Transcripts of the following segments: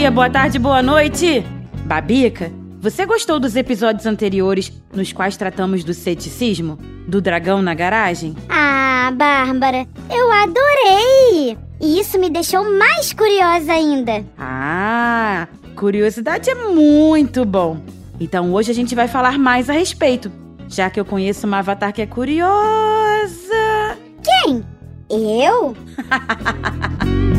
Dia, boa tarde, boa noite! Babica, você gostou dos episódios anteriores nos quais tratamos do ceticismo? Do dragão na garagem? Ah, Bárbara, eu adorei! E isso me deixou mais curiosa ainda. Ah, curiosidade é muito bom. Então hoje a gente vai falar mais a respeito, já que eu conheço uma avatar que é curiosa. Quem? Eu?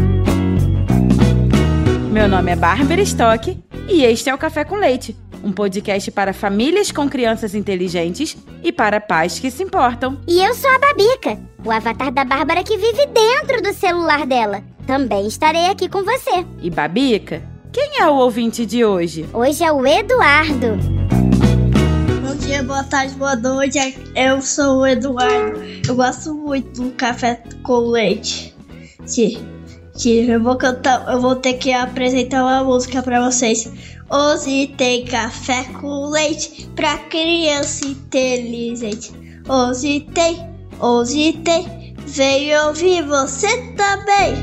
Meu nome é Bárbara Stock e este é o Café com Leite, um podcast para famílias com crianças inteligentes e para pais que se importam. E eu sou a Babica, o avatar da Bárbara que vive dentro do celular dela. Também estarei aqui com você. E Babica, quem é o ouvinte de hoje? Hoje é o Eduardo. Bom dia, boa tarde, boa noite. Eu sou o Eduardo. Eu gosto muito do café com leite. Que, que eu vou cantar, eu vou ter que apresentar uma música pra vocês. Hoje tem café com leite pra criança inteligente. Hoje tem, hoje tem. Vem ouvir você também.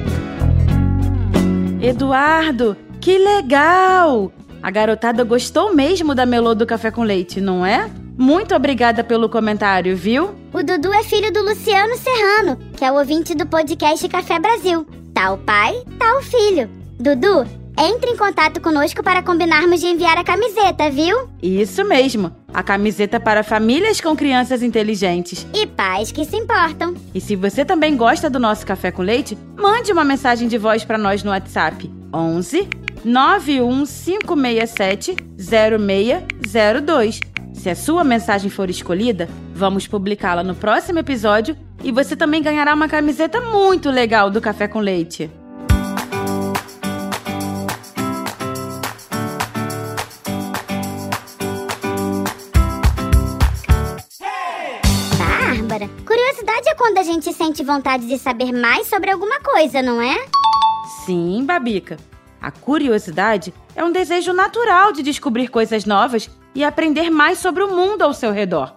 Eduardo, que legal! A garotada gostou mesmo da melô do café com leite, não é? Muito obrigada pelo comentário, viu? O Dudu é filho do Luciano Serrano, que é o ouvinte do podcast Café Brasil. O pai, o filho. Dudu, entre em contato conosco para combinarmos de enviar a camiseta, viu? Isso mesmo, a camiseta para famílias com crianças inteligentes. E pais que se importam. E se você também gosta do nosso café com leite, mande uma mensagem de voz para nós no WhatsApp 11 91567 0602. Se a sua mensagem for escolhida, vamos publicá-la no próximo episódio e você também ganhará uma camiseta muito legal do Café com Leite. Bárbara, curiosidade é quando a gente sente vontade de saber mais sobre alguma coisa, não é? Sim, Babica. A curiosidade é um desejo natural de descobrir coisas novas e aprender mais sobre o mundo ao seu redor.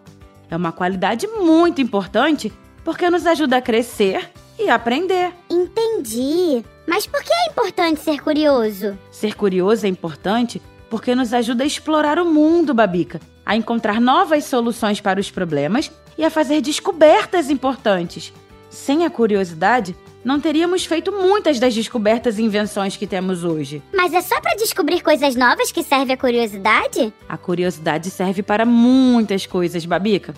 É uma qualidade muito importante porque nos ajuda a crescer e aprender. Entendi. Mas por que é importante ser curioso? Ser curioso é importante porque nos ajuda a explorar o mundo, Babica, a encontrar novas soluções para os problemas e a fazer descobertas importantes. Sem a curiosidade, não teríamos feito muitas das descobertas e invenções que temos hoje. Mas é só para descobrir coisas novas que serve a curiosidade? A curiosidade serve para muitas coisas, Babica.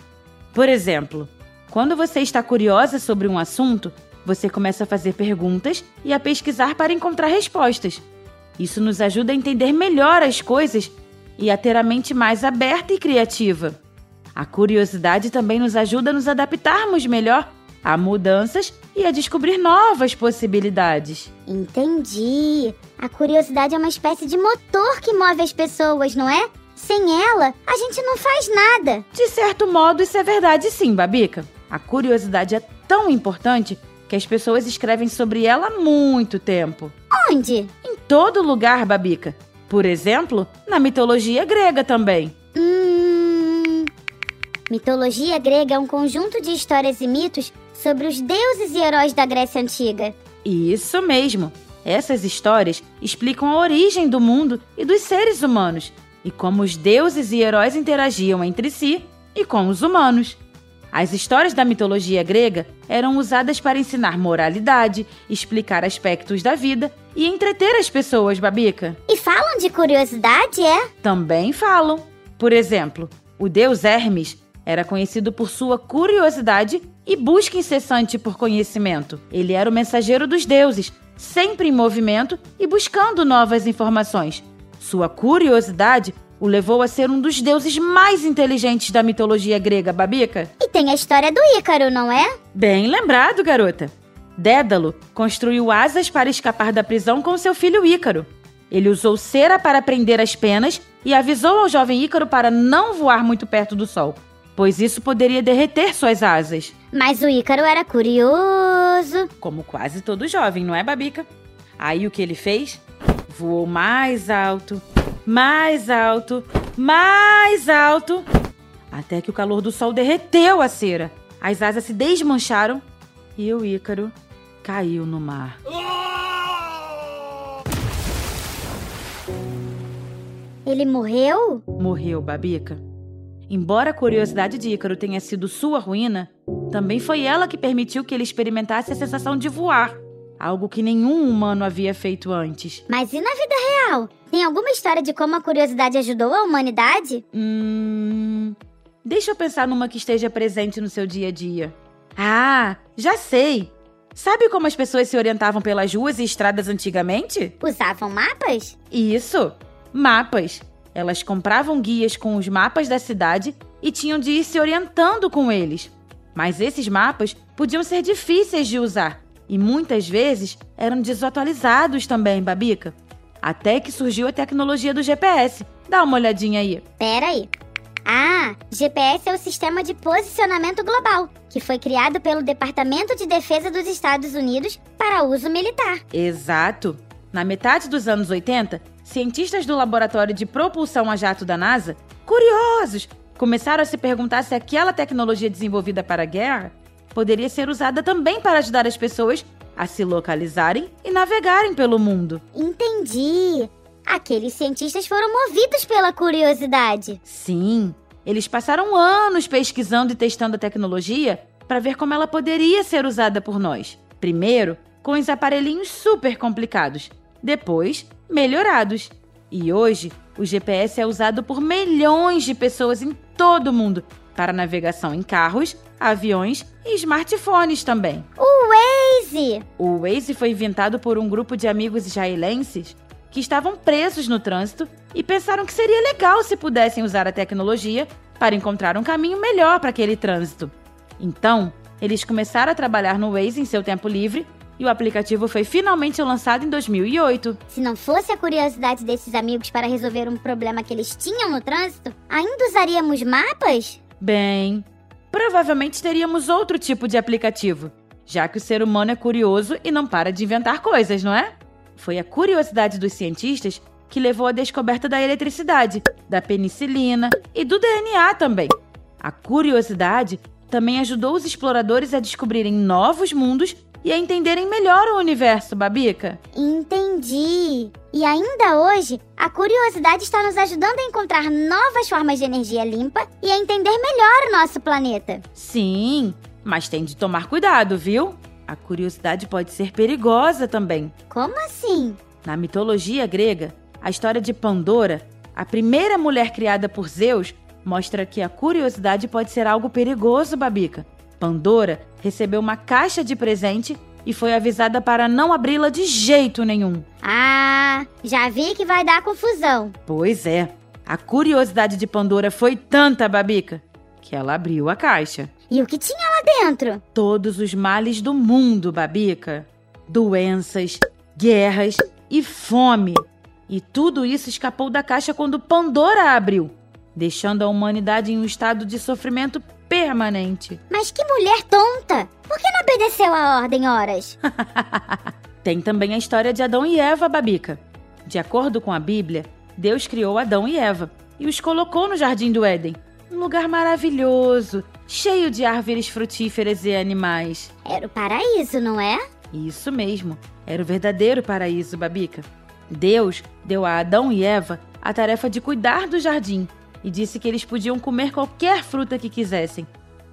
Por exemplo, quando você está curiosa sobre um assunto, você começa a fazer perguntas e a pesquisar para encontrar respostas. Isso nos ajuda a entender melhor as coisas e a ter a mente mais aberta e criativa. A curiosidade também nos ajuda a nos adaptarmos melhor a mudanças e a descobrir novas possibilidades. Entendi. A curiosidade é uma espécie de motor que move as pessoas, não é? Sem ela, a gente não faz nada. De certo modo, isso é verdade sim, Babica. A curiosidade é tão importante que as pessoas escrevem sobre ela há muito tempo. Onde? Em todo lugar, Babica. Por exemplo, na mitologia grega também. Hum. Mitologia grega é um conjunto de histórias e mitos sobre os deuses e heróis da Grécia Antiga. Isso mesmo. Essas histórias explicam a origem do mundo e dos seres humanos e como os deuses e heróis interagiam entre si e com os humanos. As histórias da mitologia grega eram usadas para ensinar moralidade, explicar aspectos da vida e entreter as pessoas, Babica. E falam de curiosidade, é? Também falam. Por exemplo, o deus Hermes era conhecido por sua curiosidade e busca incessante por conhecimento. Ele era o mensageiro dos deuses, sempre em movimento e buscando novas informações. Sua curiosidade o levou a ser um dos deuses mais inteligentes da mitologia grega, Babica. E tem a história do Ícaro, não é? Bem lembrado, garota. Dédalo construiu asas para escapar da prisão com seu filho Ícaro. Ele usou cera para prender as penas e avisou ao jovem Ícaro para não voar muito perto do sol, pois isso poderia derreter suas asas. Mas o Ícaro era curioso. Como quase todo jovem, não é, Babica? Aí o que ele fez? Voou mais alto, mais alto, mais alto, até que o calor do sol derreteu a cera. As asas se desmancharam e o Ícaro caiu no mar. Ele morreu? Morreu, Babica. Embora a curiosidade de Ícaro tenha sido sua ruína, também foi ela que permitiu que ele experimentasse a sensação de voar, algo que nenhum humano havia feito antes. Mas e na vida real? Tem alguma história de como a curiosidade ajudou a humanidade? Hum. Deixa eu pensar numa que esteja presente no seu dia a dia. Ah, já sei! Sabe como as pessoas se orientavam pelas ruas e estradas antigamente? Usavam mapas? Isso! Mapas. Elas compravam guias com os mapas da cidade e tinham de ir se orientando com eles. Mas esses mapas podiam ser difíceis de usar e muitas vezes eram desatualizados também, Babica. Até que surgiu a tecnologia do GPS. Dá uma olhadinha aí. Pera aí. Ah, GPS é o Sistema de Posicionamento Global, que foi criado pelo Departamento de Defesa dos Estados Unidos para uso militar. Exato. Na metade dos anos 80, cientistas do Laboratório de Propulsão a Jato da NASA, curiosos, começaram a se perguntar se aquela tecnologia desenvolvida para a guerra poderia ser usada também para ajudar as pessoas a se localizarem e navegarem pelo mundo. Entendi. Aqueles cientistas foram movidos pela curiosidade. Sim, eles passaram anos pesquisando e testando a tecnologia para ver como ela poderia ser usada por nós. Primeiro, com os aparelhinhos super complicados, depois, melhorados. E hoje, o GPS é usado por milhões de pessoas em todo o mundo para navegação em carros, aviões e smartphones também. O Waze! O Waze foi inventado por um grupo de amigos israelenses que estavam presos no trânsito e pensaram que seria legal se pudessem usar a tecnologia para encontrar um caminho melhor para aquele trânsito. Então, eles começaram a trabalhar no Waze em seu tempo livre e o aplicativo foi finalmente lançado em 2008. Se não fosse a curiosidade desses amigos para resolver um problema que eles tinham no trânsito, ainda usaríamos mapas? Bem, provavelmente teríamos outro tipo de aplicativo, já que o ser humano é curioso e não para de inventar coisas, não é? Foi a curiosidade dos cientistas que levou à descoberta da eletricidade, da penicilina e do DNA também. A curiosidade também ajudou os exploradores a descobrirem novos mundos e a entenderem melhor o universo, Babica. Entendi. E ainda hoje, a curiosidade está nos ajudando a encontrar novas formas de energia limpa e a entender melhor o nosso planeta. Sim, mas tem de tomar cuidado, viu? A curiosidade pode ser perigosa também. Como assim? Na mitologia grega, a história de Pandora, a primeira mulher criada por Zeus, mostra que a curiosidade pode ser algo perigoso, Babica. Pandora recebeu uma caixa de presente e foi avisada para não abri-la de jeito nenhum. Ah, já vi que vai dar confusão. Pois é. A curiosidade de Pandora foi tanta, Babica, que ela abriu a caixa. E o que tinha lá dentro? Todos os males do mundo, Babica. Doenças, guerras e fome. E tudo isso escapou da caixa quando Pandora abriu, deixando a humanidade em um estado de sofrimento permanente. Mas que mulher tonta! Por que não obedeceu a ordem, horas? Tem também a história de Adão e Eva, Babica. De acordo com a Bíblia, Deus criou Adão e Eva e os colocou no jardim do Éden, um lugar maravilhoso, cheio de árvores frutíferas e animais. Era o paraíso, não é? Isso mesmo, era o verdadeiro paraíso, Babica. Deus deu a Adão e Eva a tarefa de cuidar do jardim e disse que eles podiam comer qualquer fruta que quisessem,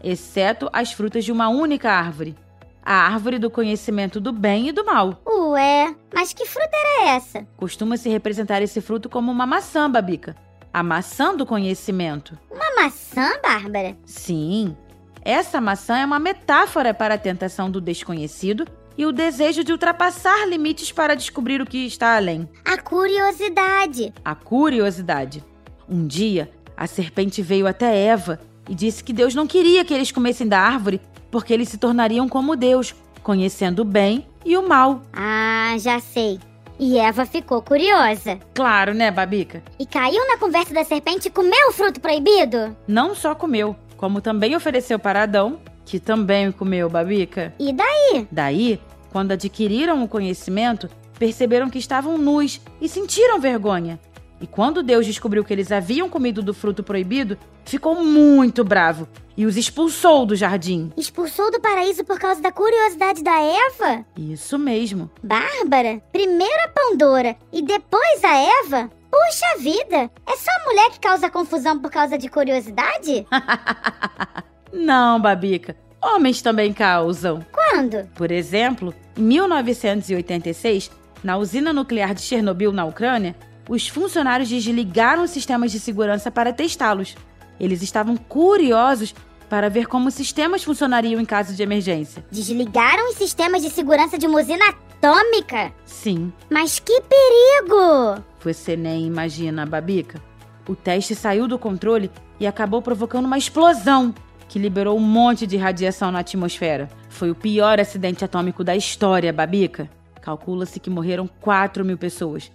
exceto as frutas de uma única árvore a árvore do conhecimento do bem e do mal. Ué, mas que fruta era essa? Costuma-se representar esse fruto como uma maçã, Babica. A maçã do conhecimento. Uma maçã, Bárbara? Sim. Essa maçã é uma metáfora para a tentação do desconhecido e o desejo de ultrapassar limites para descobrir o que está além. A curiosidade. A curiosidade. Um dia, a serpente veio até Eva e disse que Deus não queria que eles comessem da árvore porque eles se tornariam como Deus, conhecendo o bem e o mal. Ah, já sei. E Eva ficou curiosa. Claro, né, Babica? E caiu na conversa da serpente e comeu o fruto proibido? Não só comeu, como também ofereceu para Adão, que também comeu, Babica. E daí? Daí, quando adquiriram o conhecimento, perceberam que estavam nus e sentiram vergonha. E quando Deus descobriu que eles haviam comido do fruto proibido, ficou muito bravo e os expulsou do jardim. Expulsou do paraíso por causa da curiosidade da Eva? Isso mesmo. Bárbara, primeiro a Pandora e depois a Eva? Puxa vida, é só a mulher que causa confusão por causa de curiosidade? Não, Babica. Homens também causam. Quando? Por exemplo, em 1986, na usina nuclear de Chernobyl, na Ucrânia, os funcionários desligaram os sistemas de segurança para testá-los. Eles estavam curiosos para ver como os sistemas funcionariam em caso de emergência. Desligaram os sistemas de segurança de uma usina atômica? Sim, Mas que perigo! você nem imagina, Babica. O teste saiu do controle e acabou provocando uma explosão que liberou um monte de radiação na atmosfera. Foi o pior acidente atômico da história, Babica. Calcula-se que morreram 4 mil pessoas.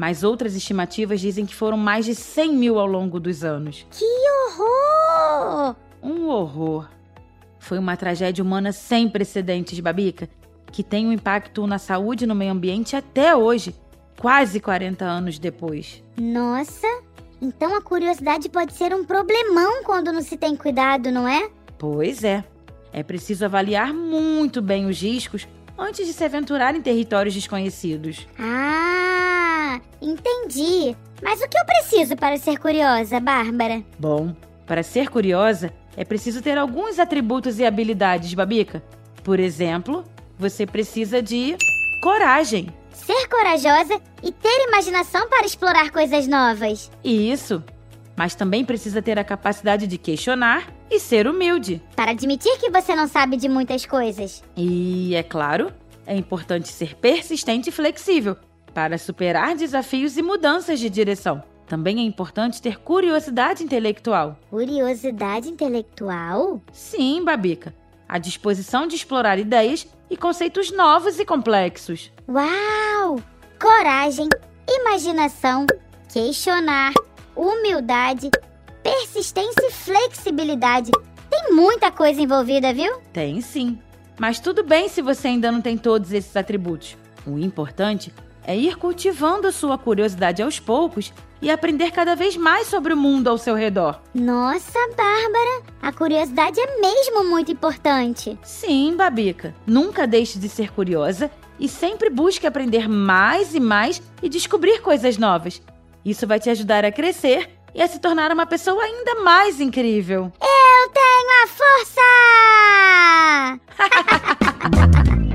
Mas outras estimativas dizem que foram mais de 100 mil ao longo dos anos. Que horror! Um horror. Foi uma tragédia humana sem precedentes, Babica, que tem um impacto na saúde e no meio ambiente até hoje, quase 40 anos depois. Nossa, então a curiosidade pode ser um problemão quando não se tem cuidado, não é? Pois é. É preciso avaliar muito bem os riscos antes de se aventurar em territórios desconhecidos. Ah, entendi. Mas o que eu preciso para ser curiosa, Bárbara? Bom, para ser curiosa, é preciso ter alguns atributos e habilidades, Babica. Por exemplo, você precisa de coragem. Ser corajosa e ter imaginação para explorar coisas novas. Isso. Mas também precisa ter a capacidade de questionar e ser humilde. Para admitir que você não sabe de muitas coisas. E, é claro, é importante ser persistente e flexível para superar desafios e mudanças de direção. Também é importante ter curiosidade intelectual. Curiosidade intelectual? Sim, Babica. A disposição de explorar ideias e conceitos novos e complexos. Uau! Coragem, imaginação, questionar, humildade, persistência e flexibilidade. Tem muita coisa envolvida, viu? Tem sim. Mas tudo bem se você ainda não tem todos esses atributos. O importante é ir cultivando a sua curiosidade aos poucos e aprender cada vez mais sobre o mundo ao seu redor. Nossa, Bárbara, a curiosidade é mesmo muito importante. Sim, Babica. Nunca deixe de ser curiosa e sempre busque aprender mais e mais e descobrir coisas novas. Isso vai te ajudar a crescer e a se tornar uma pessoa ainda mais incrível. Eu tenho a força!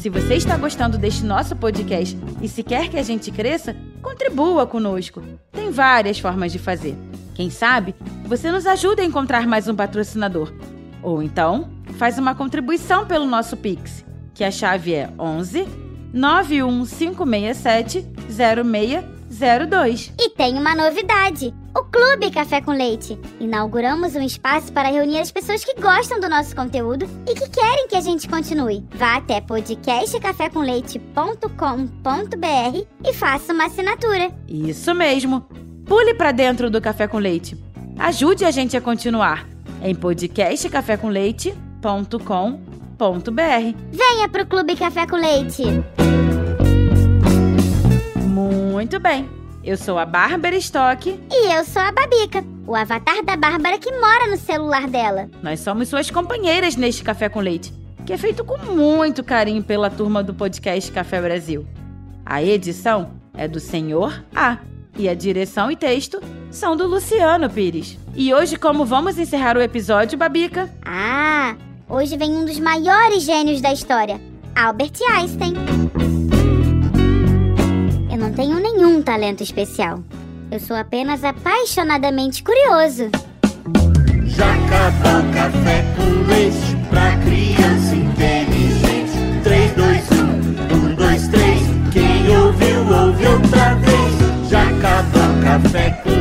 se você está gostando deste nosso podcast e se quer que a gente cresça, contribua conosco. Tem várias formas de fazer. Quem sabe você nos ajuda a encontrar mais um patrocinador. Ou então, faz uma contribuição pelo nosso Pix, que a chave é 11 91567 0602. E tem uma novidade: o Clube Café com Leite. Inauguramos um espaço para reunir as pessoas que gostam do nosso conteúdo e que querem que a gente continue. Vá até podcastcafécomleite.com.br e faça uma assinatura. Isso mesmo. Pule para dentro do Café com Leite. Ajude a gente a continuar em podcastcafécomleite.com.br. Venha pro Clube Café com Leite. Muito bem. Eu sou a Bárbara Stock. E eu sou a Babica, o avatar da Bárbara que mora no celular dela. Nós somos suas companheiras neste Café com Leite, que é feito com muito carinho pela turma do podcast Café Brasil. A edição é do Senhor A e a direção e texto são do Luciano Pires. E hoje, como vamos encerrar o episódio, Babica? Ah, hoje vem um dos maiores gênios da história, Albert Einstein. Nenhum talento especial. Eu sou apenas apaixonadamente curioso. O café com leite pra criança inteligente. 3, 2, 1, 1, 2, 3. Quem ouviu, ouve outra vez. O café com